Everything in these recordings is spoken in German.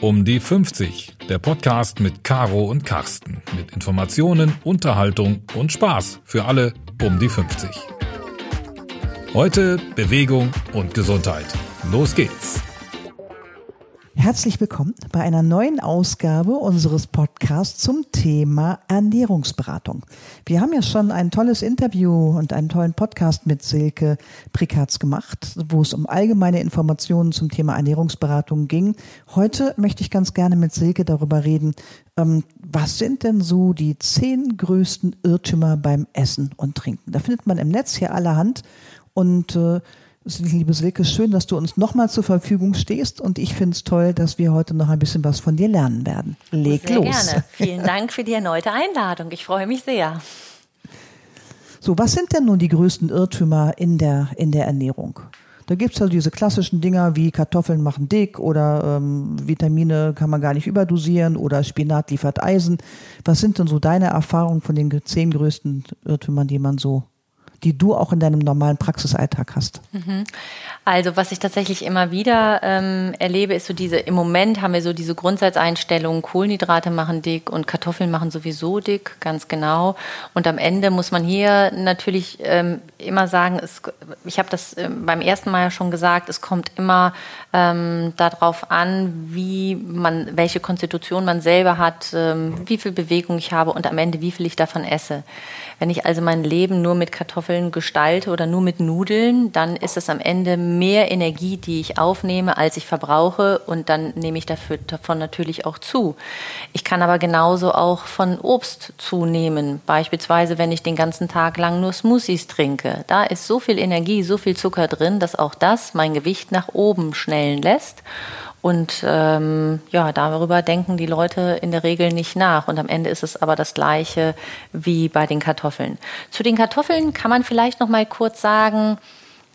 Um die 50, der Podcast mit Caro und Carsten. Mit Informationen, Unterhaltung und Spaß für alle um die 50. Heute Bewegung und Gesundheit. Los geht's! Herzlich willkommen bei einer neuen Ausgabe unseres Podcasts zum Thema Ernährungsberatung. Wir haben ja schon ein tolles Interview und einen tollen Podcast mit Silke Prikatz gemacht, wo es um allgemeine Informationen zum Thema Ernährungsberatung ging. Heute möchte ich ganz gerne mit Silke darüber reden, ähm, was sind denn so die zehn größten Irrtümer beim Essen und Trinken? Da findet man im Netz hier allerhand und äh, Liebe Silke, schön, dass du uns nochmal zur Verfügung stehst und ich finde es toll, dass wir heute noch ein bisschen was von dir lernen werden. Leg sehr los. Gerne. Vielen Dank für die erneute Einladung. Ich freue mich sehr. So, was sind denn nun die größten Irrtümer in der, in der Ernährung? Da gibt es ja diese klassischen Dinger wie Kartoffeln machen dick oder ähm, Vitamine kann man gar nicht überdosieren oder Spinat liefert Eisen. Was sind denn so deine Erfahrungen von den zehn größten Irrtümern, die man so die du auch in deinem normalen Praxisalltag hast? Also was ich tatsächlich immer wieder ähm, erlebe, ist so diese, im Moment haben wir so diese Grundsatzeinstellung, Kohlenhydrate machen dick und Kartoffeln machen sowieso dick, ganz genau. Und am Ende muss man hier natürlich ähm, immer sagen, es, ich habe das ähm, beim ersten Mal ja schon gesagt, es kommt immer ähm, darauf an, wie man, welche Konstitution man selber hat, ähm, wie viel Bewegung ich habe und am Ende wie viel ich davon esse. Wenn ich also mein Leben nur mit Kartoffeln gestalte oder nur mit Nudeln, dann ist es am Ende mehr Energie, die ich aufnehme, als ich verbrauche und dann nehme ich dafür, davon natürlich auch zu. Ich kann aber genauso auch von Obst zunehmen. Beispielsweise, wenn ich den ganzen Tag lang nur Smoothies trinke. Da ist so viel Energie, so viel Zucker drin, dass auch das mein Gewicht nach oben schnellen lässt. Und ähm, ja, darüber denken die Leute in der Regel nicht nach. Und am Ende ist es aber das Gleiche wie bei den Kartoffeln. Zu den Kartoffeln kann man vielleicht noch mal kurz sagen,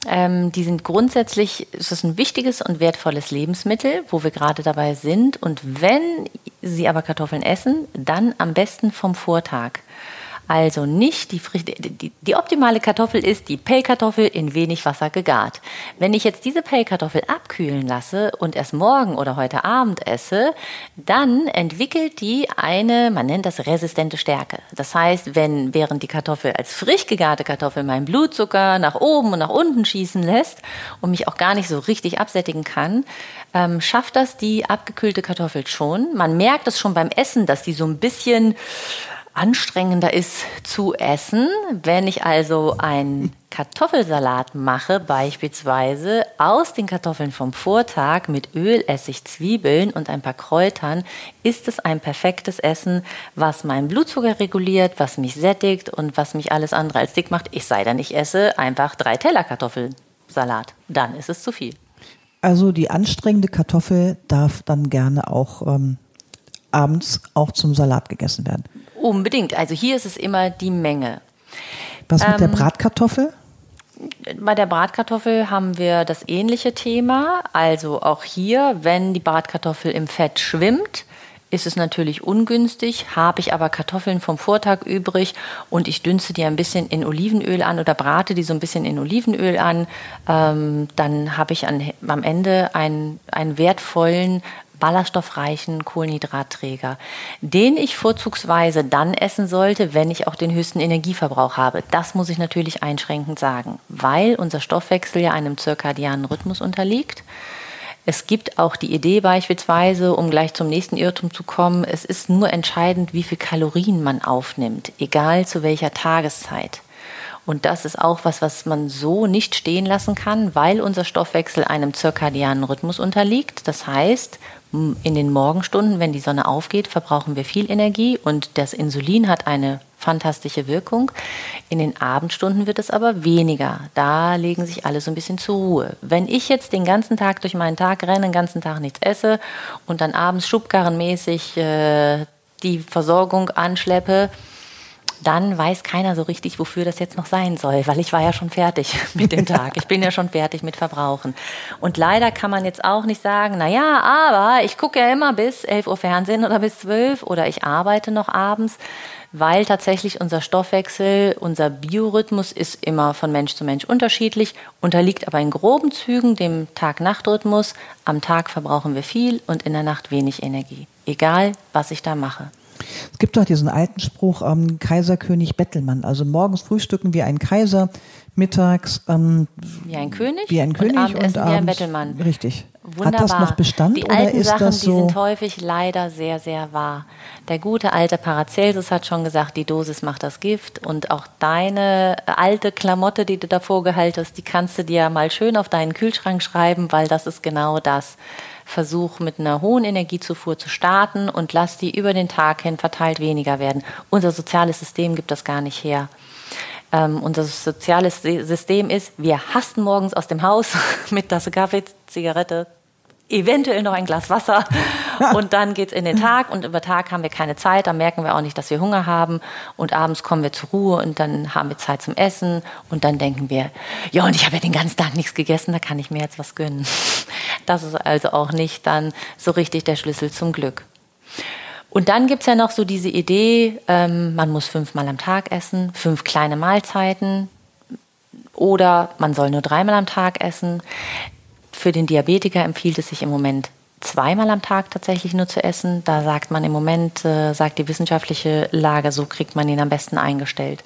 ähm, die sind grundsätzlich, es ist ein wichtiges und wertvolles Lebensmittel, wo wir gerade dabei sind. Und wenn Sie aber Kartoffeln essen, dann am besten vom Vortag. Also nicht die, die, die optimale Kartoffel ist die Pellkartoffel in wenig Wasser gegart. Wenn ich jetzt diese Pellkartoffel abkühlen lasse und erst morgen oder heute Abend esse, dann entwickelt die eine, man nennt das resistente Stärke. Das heißt, wenn während die Kartoffel als frisch gegarte Kartoffel meinen Blutzucker nach oben und nach unten schießen lässt und mich auch gar nicht so richtig absättigen kann, ähm, schafft das die abgekühlte Kartoffel schon. Man merkt es schon beim Essen, dass die so ein bisschen anstrengender ist zu essen. Wenn ich also einen Kartoffelsalat mache, beispielsweise aus den Kartoffeln vom Vortag mit Öl, Essig, Zwiebeln und ein paar Kräutern, ist es ein perfektes Essen, was meinen Blutzucker reguliert, was mich sättigt und was mich alles andere als dick macht. Ich sei denn, ich esse einfach drei Teller Kartoffelsalat. Dann ist es zu viel. Also die anstrengende Kartoffel darf dann gerne auch ähm, abends auch zum Salat gegessen werden. Unbedingt. Also hier ist es immer die Menge. Was mit ähm, der Bratkartoffel? Bei der Bratkartoffel haben wir das ähnliche Thema. Also auch hier, wenn die Bratkartoffel im Fett schwimmt, ist es natürlich ungünstig. Habe ich aber Kartoffeln vom Vortag übrig und ich dünste die ein bisschen in Olivenöl an oder brate die so ein bisschen in Olivenöl an, ähm, dann habe ich an, am Ende einen, einen wertvollen ballaststoffreichen Kohlenhydratträger, den ich vorzugsweise dann essen sollte, wenn ich auch den höchsten Energieverbrauch habe. Das muss ich natürlich einschränkend sagen, weil unser Stoffwechsel ja einem zirkadianen Rhythmus unterliegt. Es gibt auch die Idee beispielsweise, um gleich zum nächsten Irrtum zu kommen, es ist nur entscheidend, wie viel Kalorien man aufnimmt, egal zu welcher Tageszeit. Und das ist auch was, was man so nicht stehen lassen kann, weil unser Stoffwechsel einem zirkadianen Rhythmus unterliegt. Das heißt, in den Morgenstunden, wenn die Sonne aufgeht, verbrauchen wir viel Energie und das Insulin hat eine fantastische Wirkung. In den Abendstunden wird es aber weniger. Da legen sich alle so ein bisschen zur Ruhe. Wenn ich jetzt den ganzen Tag durch meinen Tag renne, den ganzen Tag nichts esse und dann abends schubkarrenmäßig äh, die Versorgung anschleppe, dann weiß keiner so richtig, wofür das jetzt noch sein soll, weil ich war ja schon fertig mit dem Tag. Ich bin ja schon fertig mit Verbrauchen. Und leider kann man jetzt auch nicht sagen, na ja, aber ich gucke ja immer bis 11 Uhr Fernsehen oder bis 12 oder ich arbeite noch abends, weil tatsächlich unser Stoffwechsel, unser Biorhythmus ist immer von Mensch zu Mensch unterschiedlich, unterliegt aber in groben Zügen dem Tag-Nacht-Rhythmus. Am Tag verbrauchen wir viel und in der Nacht wenig Energie, egal was ich da mache. Es gibt doch diesen alten Spruch, ähm, Kaiserkönig Bettelmann. Also morgens frühstücken wie ein Kaiser, mittags ähm, wie ein König, wie ein König und, und abends wie ein Bettelmann. Richtig. Wunderbar. Hat das noch Bestand die oder alten ist Sachen, das so? Die sind häufig leider sehr, sehr wahr. Der gute alte Paracelsus hat schon gesagt, die Dosis macht das Gift und auch deine alte Klamotte, die du davor gehalten hast, die kannst du dir mal schön auf deinen Kühlschrank schreiben, weil das ist genau das. Versuch mit einer hohen Energiezufuhr zu starten und lass die über den Tag hin verteilt weniger werden. Unser soziales System gibt das gar nicht her. Ähm, unser soziales System ist, wir hasten morgens aus dem Haus mit Tasse Kaffee, Zigarette, eventuell noch ein Glas Wasser und dann geht's in den Tag und über Tag haben wir keine Zeit, dann merken wir auch nicht, dass wir Hunger haben und abends kommen wir zur Ruhe und dann haben wir Zeit zum Essen und dann denken wir, ja und ich habe ja den ganzen Tag nichts gegessen, da kann ich mir jetzt was gönnen. Das ist also auch nicht dann so richtig der Schlüssel zum Glück. Und dann gibt's ja noch so diese Idee, ähm, man muss fünfmal am Tag essen, fünf kleine Mahlzeiten oder man soll nur dreimal am Tag essen. Für den Diabetiker empfiehlt es sich im Moment zweimal am Tag tatsächlich nur zu essen. Da sagt man im Moment, äh, sagt die wissenschaftliche Lage, so kriegt man ihn am besten eingestellt.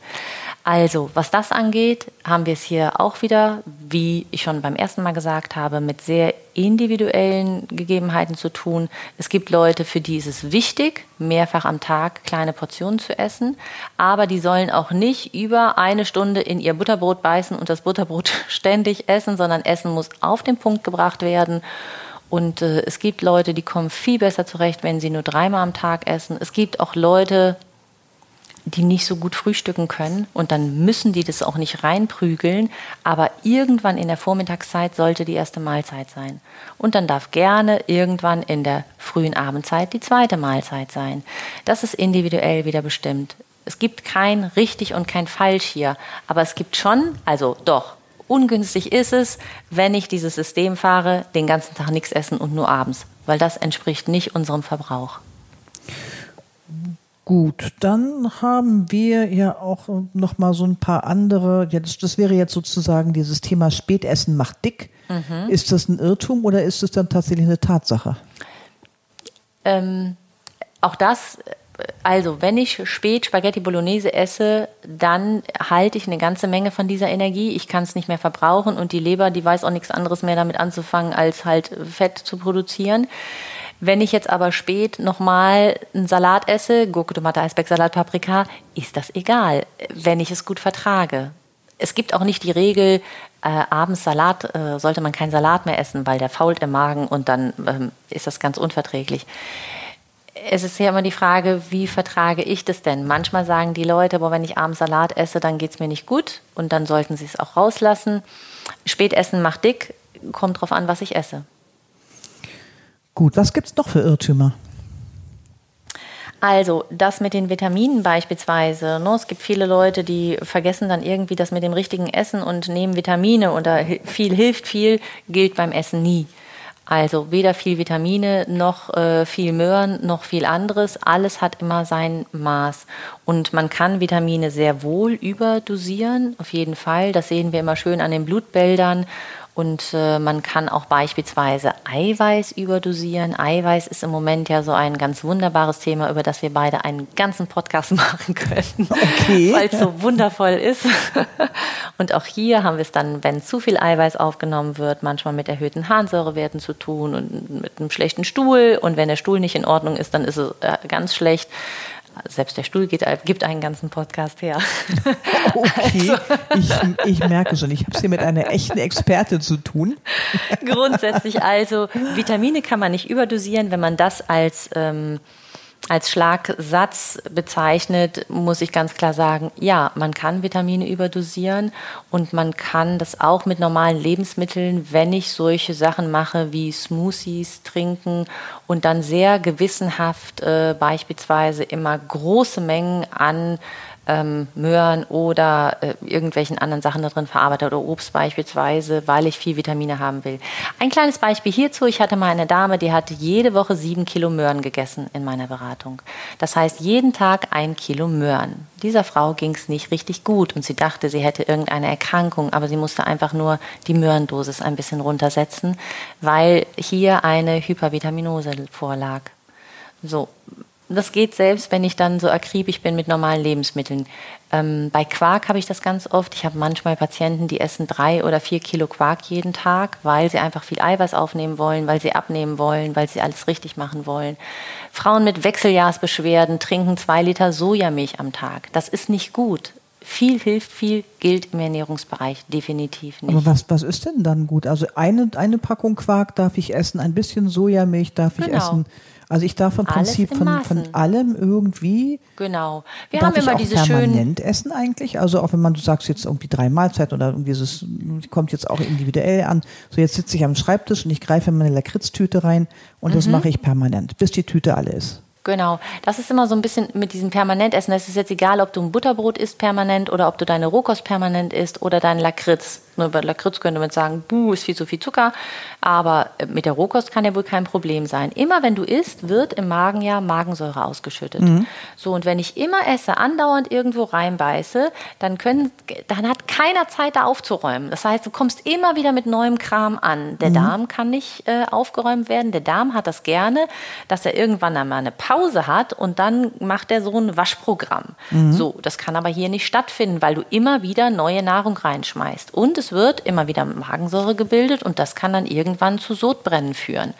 Also, was das angeht, haben wir es hier auch wieder, wie ich schon beim ersten Mal gesagt habe, mit sehr individuellen Gegebenheiten zu tun. Es gibt Leute, für die ist es wichtig, mehrfach am Tag kleine Portionen zu essen, aber die sollen auch nicht über eine Stunde in ihr Butterbrot beißen und das Butterbrot ständig essen, sondern Essen muss auf den Punkt gebracht werden. Und äh, es gibt Leute, die kommen viel besser zurecht, wenn sie nur dreimal am Tag essen. Es gibt auch Leute, die nicht so gut frühstücken können und dann müssen die das auch nicht reinprügeln, aber irgendwann in der Vormittagszeit sollte die erste Mahlzeit sein. Und dann darf gerne irgendwann in der frühen Abendzeit die zweite Mahlzeit sein. Das ist individuell wieder bestimmt. Es gibt kein richtig und kein falsch hier, aber es gibt schon, also doch, ungünstig ist es, wenn ich dieses System fahre, den ganzen Tag nichts essen und nur abends, weil das entspricht nicht unserem Verbrauch. Gut, dann haben wir ja auch noch mal so ein paar andere. Das, das wäre jetzt sozusagen dieses Thema Spätessen macht dick. Mhm. Ist das ein Irrtum oder ist es dann tatsächlich eine Tatsache? Ähm, auch das, also wenn ich spät Spaghetti Bolognese esse, dann halte ich eine ganze Menge von dieser Energie. Ich kann es nicht mehr verbrauchen und die Leber, die weiß auch nichts anderes mehr damit anzufangen, als halt Fett zu produzieren. Wenn ich jetzt aber spät nochmal einen Salat esse, Gurke, Tomate, Eisberg, Salat, Paprika, ist das egal, wenn ich es gut vertrage. Es gibt auch nicht die Regel, äh, abends Salat äh, sollte man keinen Salat mehr essen, weil der fault im Magen und dann ähm, ist das ganz unverträglich. Es ist ja immer die Frage, wie vertrage ich das denn? Manchmal sagen die Leute, aber wenn ich abends Salat esse, dann geht es mir nicht gut und dann sollten sie es auch rauslassen. Spätessen macht dick, kommt drauf an, was ich esse. Gut, was gibt es noch für Irrtümer? Also, das mit den Vitaminen beispielsweise. Ne? Es gibt viele Leute, die vergessen dann irgendwie das mit dem richtigen Essen und nehmen Vitamine oder viel hilft viel, gilt beim Essen nie. Also weder viel Vitamine noch äh, viel Möhren noch viel anderes. Alles hat immer sein Maß. Und man kann Vitamine sehr wohl überdosieren, auf jeden Fall. Das sehen wir immer schön an den Blutbildern und äh, man kann auch beispielsweise Eiweiß überdosieren. Eiweiß ist im Moment ja so ein ganz wunderbares Thema, über das wir beide einen ganzen Podcast machen könnten, okay. weil es so wundervoll ist. Und auch hier haben wir es dann, wenn zu viel Eiweiß aufgenommen wird, manchmal mit erhöhten Harnsäurewerten zu tun und mit einem schlechten Stuhl. Und wenn der Stuhl nicht in Ordnung ist, dann ist es äh, ganz schlecht selbst der Stuhl geht, gibt einen ganzen Podcast her. Okay, also. ich, ich merke schon, ich habe es hier mit einer echten Experte zu tun. Grundsätzlich also, Vitamine kann man nicht überdosieren, wenn man das als ähm, als Schlagsatz bezeichnet, muss ich ganz klar sagen, ja, man kann Vitamine überdosieren und man kann das auch mit normalen Lebensmitteln, wenn ich solche Sachen mache wie Smoothies trinken und dann sehr gewissenhaft äh, beispielsweise immer große Mengen an ähm, Möhren oder äh, irgendwelchen anderen Sachen da drin verarbeitet oder Obst beispielsweise, weil ich viel Vitamine haben will. Ein kleines Beispiel hierzu, ich hatte mal eine Dame, die hatte jede Woche sieben Kilo Möhren gegessen in meiner Beratung. Das heißt, jeden Tag ein Kilo Möhren. Dieser Frau ging es nicht richtig gut und sie dachte, sie hätte irgendeine Erkrankung, aber sie musste einfach nur die Möhrendosis ein bisschen runtersetzen, weil hier eine Hypervitaminose vorlag. So, das geht selbst, wenn ich dann so akribisch bin mit normalen Lebensmitteln. Ähm, bei Quark habe ich das ganz oft. Ich habe manchmal Patienten, die essen drei oder vier Kilo Quark jeden Tag, weil sie einfach viel Eiweiß aufnehmen wollen, weil sie abnehmen wollen, weil sie alles richtig machen wollen. Frauen mit Wechseljahrsbeschwerden trinken zwei Liter Sojamilch am Tag. Das ist nicht gut. Viel hilft viel, gilt im Ernährungsbereich definitiv nicht. Aber was, was ist denn dann gut? Also eine, eine Packung Quark darf ich essen, ein bisschen Sojamilch darf ich genau. essen also ich darf im Prinzip von, von allem irgendwie. Genau. Wir darf haben immer diese permanent schönen essen eigentlich. Also auch wenn man du sagst jetzt irgendwie drei Mahlzeiten oder irgendwie es kommt jetzt auch individuell an. So jetzt sitze ich am Schreibtisch und ich greife in meine Lakritztüte rein und mhm. das mache ich permanent, bis die Tüte alle ist. Genau, das ist immer so ein bisschen mit diesem Permanentessen. Es ist jetzt egal, ob du ein Butterbrot isst permanent oder ob du deine Rohkost permanent isst oder dein Lakritz. Nur bei Lakritz könnte man sagen, buh, ist viel zu viel Zucker. Aber äh, mit der Rohkost kann ja wohl kein Problem sein. Immer wenn du isst, wird im Magen ja Magensäure ausgeschüttet. Mhm. So, und wenn ich immer esse, andauernd irgendwo reinbeiße, dann, können, dann hat keiner Zeit, da aufzuräumen. Das heißt, du kommst immer wieder mit neuem Kram an. Der mhm. Darm kann nicht äh, aufgeräumt werden. Der Darm hat das gerne, dass er irgendwann einmal eine Pause hat und dann macht er so ein Waschprogramm. Mhm. So, das kann aber hier nicht stattfinden, weil du immer wieder neue Nahrung reinschmeißt. Und es es wird immer wieder Magensäure gebildet und das kann dann irgendwann zu Sodbrennen führen.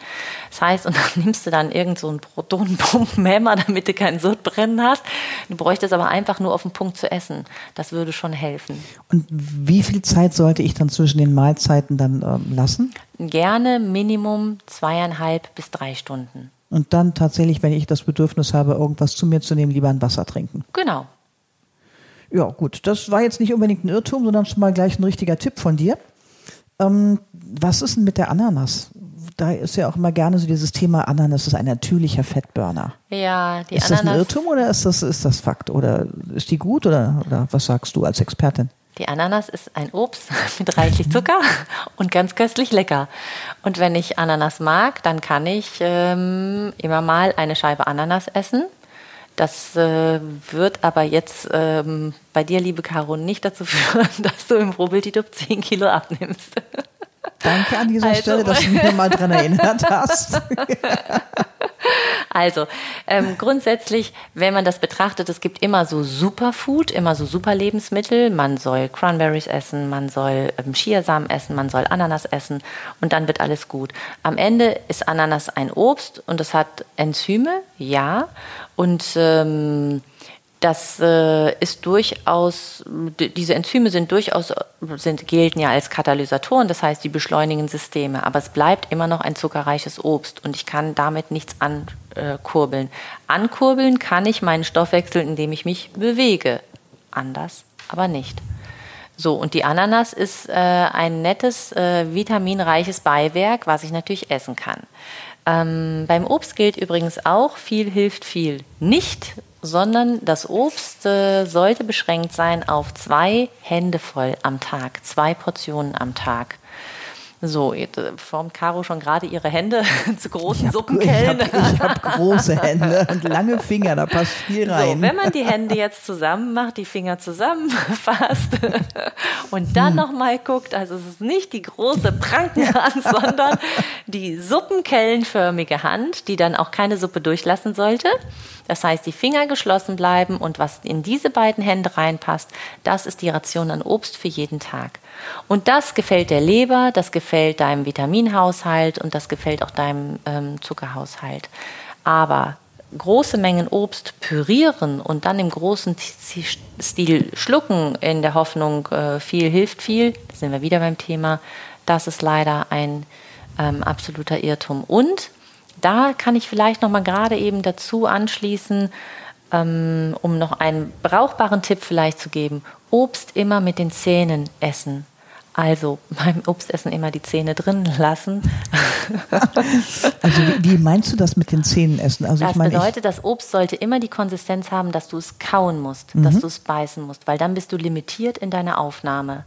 Das heißt, und dann nimmst du dann irgend so einen Protonenpumpenhemmer, damit du kein Sodbrennen hast. Du bräuchtest aber einfach nur auf den Punkt zu essen. Das würde schon helfen. Und wie viel Zeit sollte ich dann zwischen den Mahlzeiten dann ähm, lassen? Gerne Minimum zweieinhalb bis drei Stunden. Und dann tatsächlich, wenn ich das Bedürfnis habe, irgendwas zu mir zu nehmen, lieber ein Wasser trinken. Genau. Ja, gut. Das war jetzt nicht unbedingt ein Irrtum, sondern schon mal gleich ein richtiger Tipp von dir. Ähm, was ist denn mit der Ananas? Da ist ja auch immer gerne so dieses Thema Ananas ist ein natürlicher Fettburner. Ja, die ist Ananas. Ist das ein Irrtum oder ist das, ist das Fakt? Oder ist die gut oder, oder was sagst du als Expertin? Die Ananas ist ein Obst mit reichlich Zucker und ganz köstlich lecker. Und wenn ich Ananas mag, dann kann ich ähm, immer mal eine Scheibe Ananas essen das äh, wird aber jetzt ähm, bei dir, liebe Caro, nicht dazu führen, dass du im Probilditup 10 Kilo abnimmst. Danke an dieser also, Stelle, dass du mich mal daran erinnert hast. Also ähm, grundsätzlich, wenn man das betrachtet, es gibt immer so Superfood, immer so Superlebensmittel. Man soll Cranberries essen, man soll ähm, Chiasamen essen, man soll Ananas essen und dann wird alles gut. Am Ende ist Ananas ein Obst und es hat Enzyme, ja. Und ähm, das äh, ist durchaus, diese Enzyme sind durchaus, sind, gelten ja als Katalysatoren, das heißt, die beschleunigen Systeme, aber es bleibt immer noch ein zuckerreiches Obst und ich kann damit nichts ankurbeln. Ankurbeln kann ich meinen Stoffwechsel, indem ich mich bewege. Anders aber nicht. So, und die Ananas ist äh, ein nettes, äh, vitaminreiches Beiwerk, was ich natürlich essen kann. Ähm, beim Obst gilt übrigens auch, viel hilft viel nicht, sondern das Obst äh, sollte beschränkt sein auf zwei Hände voll am Tag, zwei Portionen am Tag. So, jetzt äh, formt Caro schon gerade ihre Hände zu großen ich Suppenkellen. Ich habe hab große Hände und lange Finger, da passt viel rein. So, wenn man die Hände jetzt zusammen macht, die Finger zusammenfasst und dann hm. nochmal guckt, also es ist nicht die große Prankenhand, sondern die suppenkellenförmige Hand, die dann auch keine Suppe durchlassen sollte. Das heißt, die Finger geschlossen bleiben und was in diese beiden Hände reinpasst, das ist die Ration an Obst für jeden Tag. Und das gefällt der Leber, das gefällt deinem Vitaminhaushalt und das gefällt auch deinem ähm, Zuckerhaushalt. Aber große Mengen Obst pürieren und dann im großen Stil schlucken in der Hoffnung, äh, viel hilft viel, da sind wir wieder beim Thema, das ist leider ein ähm, absoluter Irrtum. Und da kann ich vielleicht noch mal gerade eben dazu anschließen, ähm, um noch einen brauchbaren Tipp vielleicht zu geben. Obst immer mit den Zähnen essen. Also beim Obstessen immer die Zähne drin lassen. also wie, wie, meinst du das mit den Zähnen essen? Also das ich mein, bedeutet, das Obst sollte immer die Konsistenz haben, dass du es kauen musst, mhm. dass du es beißen musst, weil dann bist du limitiert in deiner Aufnahme.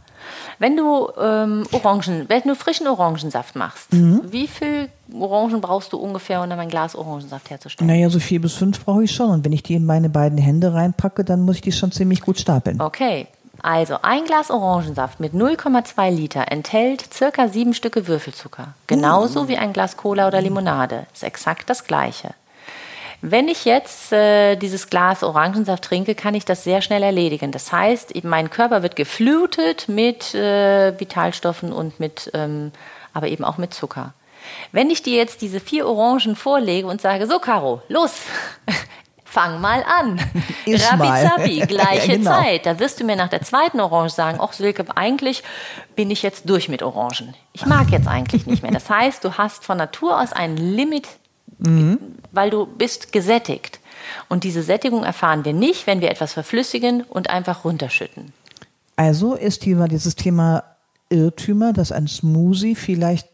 Wenn du ähm, Orangen, wenn du frischen Orangensaft machst, mhm. wie viel Orangen brauchst du ungefähr, um ein Glas Orangensaft herzustellen? Naja, so vier bis fünf brauche ich schon. Und wenn ich die in meine beiden Hände reinpacke, dann muss ich die schon ziemlich gut stapeln. Okay, also ein Glas Orangensaft mit 0,2 Liter enthält circa sieben Stücke Würfelzucker. Genauso mm. wie ein Glas Cola oder Limonade. Ist exakt das gleiche. Wenn ich jetzt äh, dieses Glas Orangensaft trinke, kann ich das sehr schnell erledigen. Das heißt, mein Körper wird geflutet mit äh, Vitalstoffen und mit, ähm, aber eben auch mit Zucker. Wenn ich dir jetzt diese vier Orangen vorlege und sage, so Caro, los, fang mal an. Rabizabi, gleiche ja, genau. Zeit. Da wirst du mir nach der zweiten Orange sagen, ach Silke, eigentlich bin ich jetzt durch mit Orangen. Ich mag jetzt eigentlich nicht mehr. Das heißt, du hast von Natur aus ein Limit, mhm. weil du bist gesättigt. Und diese Sättigung erfahren wir nicht, wenn wir etwas verflüssigen und einfach runterschütten. Also ist hier dieses Thema Irrtümer, dass ein Smoothie vielleicht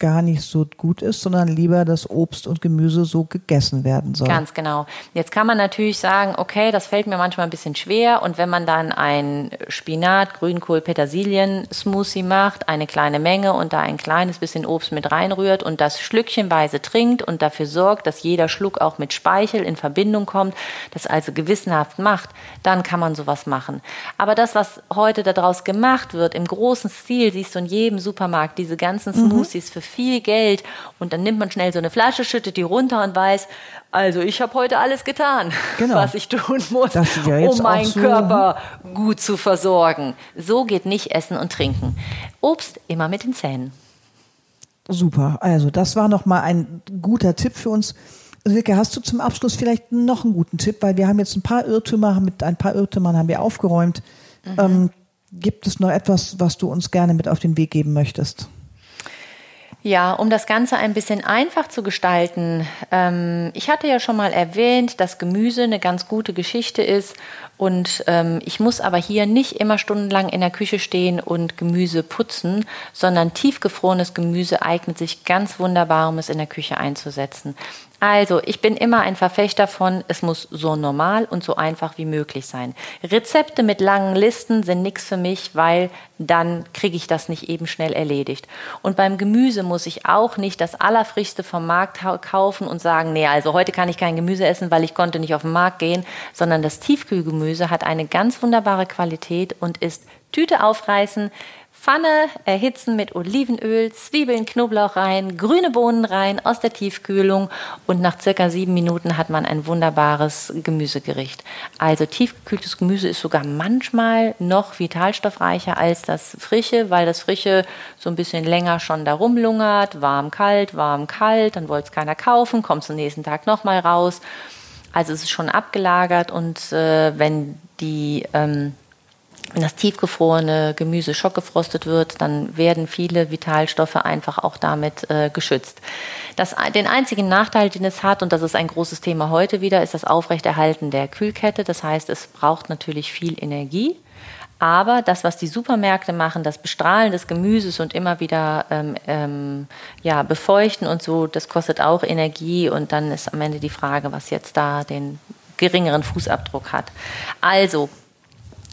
gar nicht so gut ist, sondern lieber das Obst und Gemüse so gegessen werden soll. Ganz genau. Jetzt kann man natürlich sagen, okay, das fällt mir manchmal ein bisschen schwer und wenn man dann ein Spinat, Grünkohl, Petersilien Smoothie macht, eine kleine Menge und da ein kleines bisschen Obst mit reinrührt und das schlückchenweise trinkt und dafür sorgt, dass jeder Schluck auch mit Speichel in Verbindung kommt, das also gewissenhaft macht, dann kann man sowas machen. Aber das, was heute daraus gemacht wird, im großen Stil, siehst du in jedem Supermarkt, diese ganzen mhm. Smoothies mhm. für viel Geld und dann nimmt man schnell so eine Flasche, schüttet die runter und weiß, also ich habe heute alles getan, genau. was ich tun muss, um meinen so Körper gut zu versorgen. So geht nicht Essen und Trinken. Obst immer mit den Zähnen. Super. Also das war noch mal ein guter Tipp für uns. Silke, hast du zum Abschluss vielleicht noch einen guten Tipp, weil wir haben jetzt ein paar Irrtümer, mit ein paar Irrtümern haben wir aufgeräumt. Mhm. Ähm, gibt es noch etwas, was du uns gerne mit auf den Weg geben möchtest? Ja, um das Ganze ein bisschen einfach zu gestalten. Ähm, ich hatte ja schon mal erwähnt, dass Gemüse eine ganz gute Geschichte ist und ähm, ich muss aber hier nicht immer stundenlang in der Küche stehen und Gemüse putzen, sondern tiefgefrorenes Gemüse eignet sich ganz wunderbar, um es in der Küche einzusetzen. Also, ich bin immer ein Verfechter von, es muss so normal und so einfach wie möglich sein. Rezepte mit langen Listen sind nichts für mich, weil dann kriege ich das nicht eben schnell erledigt. Und beim Gemüse muss ich auch nicht das Allerfrischste vom Markt kaufen und sagen, nee, also heute kann ich kein Gemüse essen, weil ich konnte nicht auf den Markt gehen, sondern das Tiefkühlgemüse hat eine ganz wunderbare Qualität und ist Tüte aufreißen, Pfanne erhitzen mit Olivenöl, Zwiebeln, Knoblauch rein, grüne Bohnen rein aus der Tiefkühlung und nach circa sieben Minuten hat man ein wunderbares Gemüsegericht. Also tiefgekühltes Gemüse ist sogar manchmal noch vitalstoffreicher als das frische, weil das frische so ein bisschen länger schon da rumlungert, warm, kalt, warm, kalt, dann wollte es keiner kaufen, kommt zum nächsten Tag nochmal raus. Also es ist schon abgelagert und äh, wenn die ähm, wenn das tiefgefrorene Gemüse schockgefrostet wird, dann werden viele Vitalstoffe einfach auch damit äh, geschützt. Das, den einzigen Nachteil, den es hat, und das ist ein großes Thema heute wieder, ist das Aufrechterhalten der Kühlkette. Das heißt, es braucht natürlich viel Energie. Aber das, was die Supermärkte machen, das Bestrahlen des Gemüses und immer wieder ähm, ähm, ja, befeuchten und so, das kostet auch Energie. Und dann ist am Ende die Frage, was jetzt da den geringeren Fußabdruck hat. Also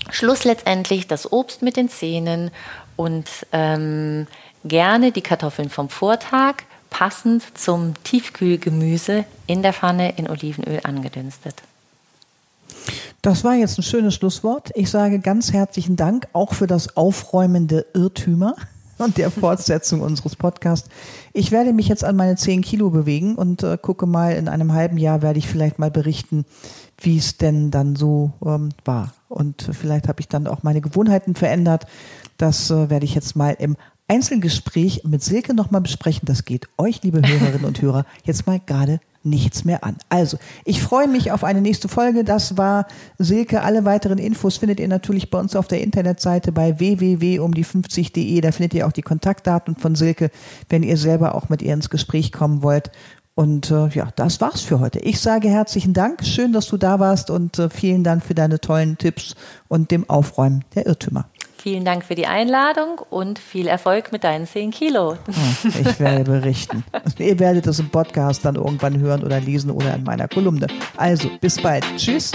Schluss letztendlich das Obst mit den Zähnen und ähm, gerne die Kartoffeln vom Vortag passend zum Tiefkühlgemüse in der Pfanne in Olivenöl angedünstet. Das war jetzt ein schönes Schlusswort. Ich sage ganz herzlichen Dank auch für das aufräumende Irrtümer und der Fortsetzung unseres Podcasts. Ich werde mich jetzt an meine 10 Kilo bewegen und äh, gucke mal, in einem halben Jahr werde ich vielleicht mal berichten, wie es denn dann so ähm, war. Und vielleicht habe ich dann auch meine Gewohnheiten verändert. Das äh, werde ich jetzt mal im Einzelgespräch mit Silke nochmal besprechen. Das geht euch, liebe Hörerinnen und Hörer, jetzt mal gerade nichts mehr an. Also, ich freue mich auf eine nächste Folge. Das war Silke. Alle weiteren Infos findet ihr natürlich bei uns auf der Internetseite bei www.umdie50.de. Da findet ihr auch die Kontaktdaten von Silke, wenn ihr selber auch mit ihr ins Gespräch kommen wollt. Und äh, ja, das war's für heute. Ich sage herzlichen Dank. Schön, dass du da warst und äh, vielen Dank für deine tollen Tipps und dem Aufräumen der Irrtümer. Vielen Dank für die Einladung und viel Erfolg mit deinen 10 Kilo. Ich werde berichten. Ihr werdet es im Podcast dann irgendwann hören oder lesen oder in meiner Kolumne. Also, bis bald. Tschüss.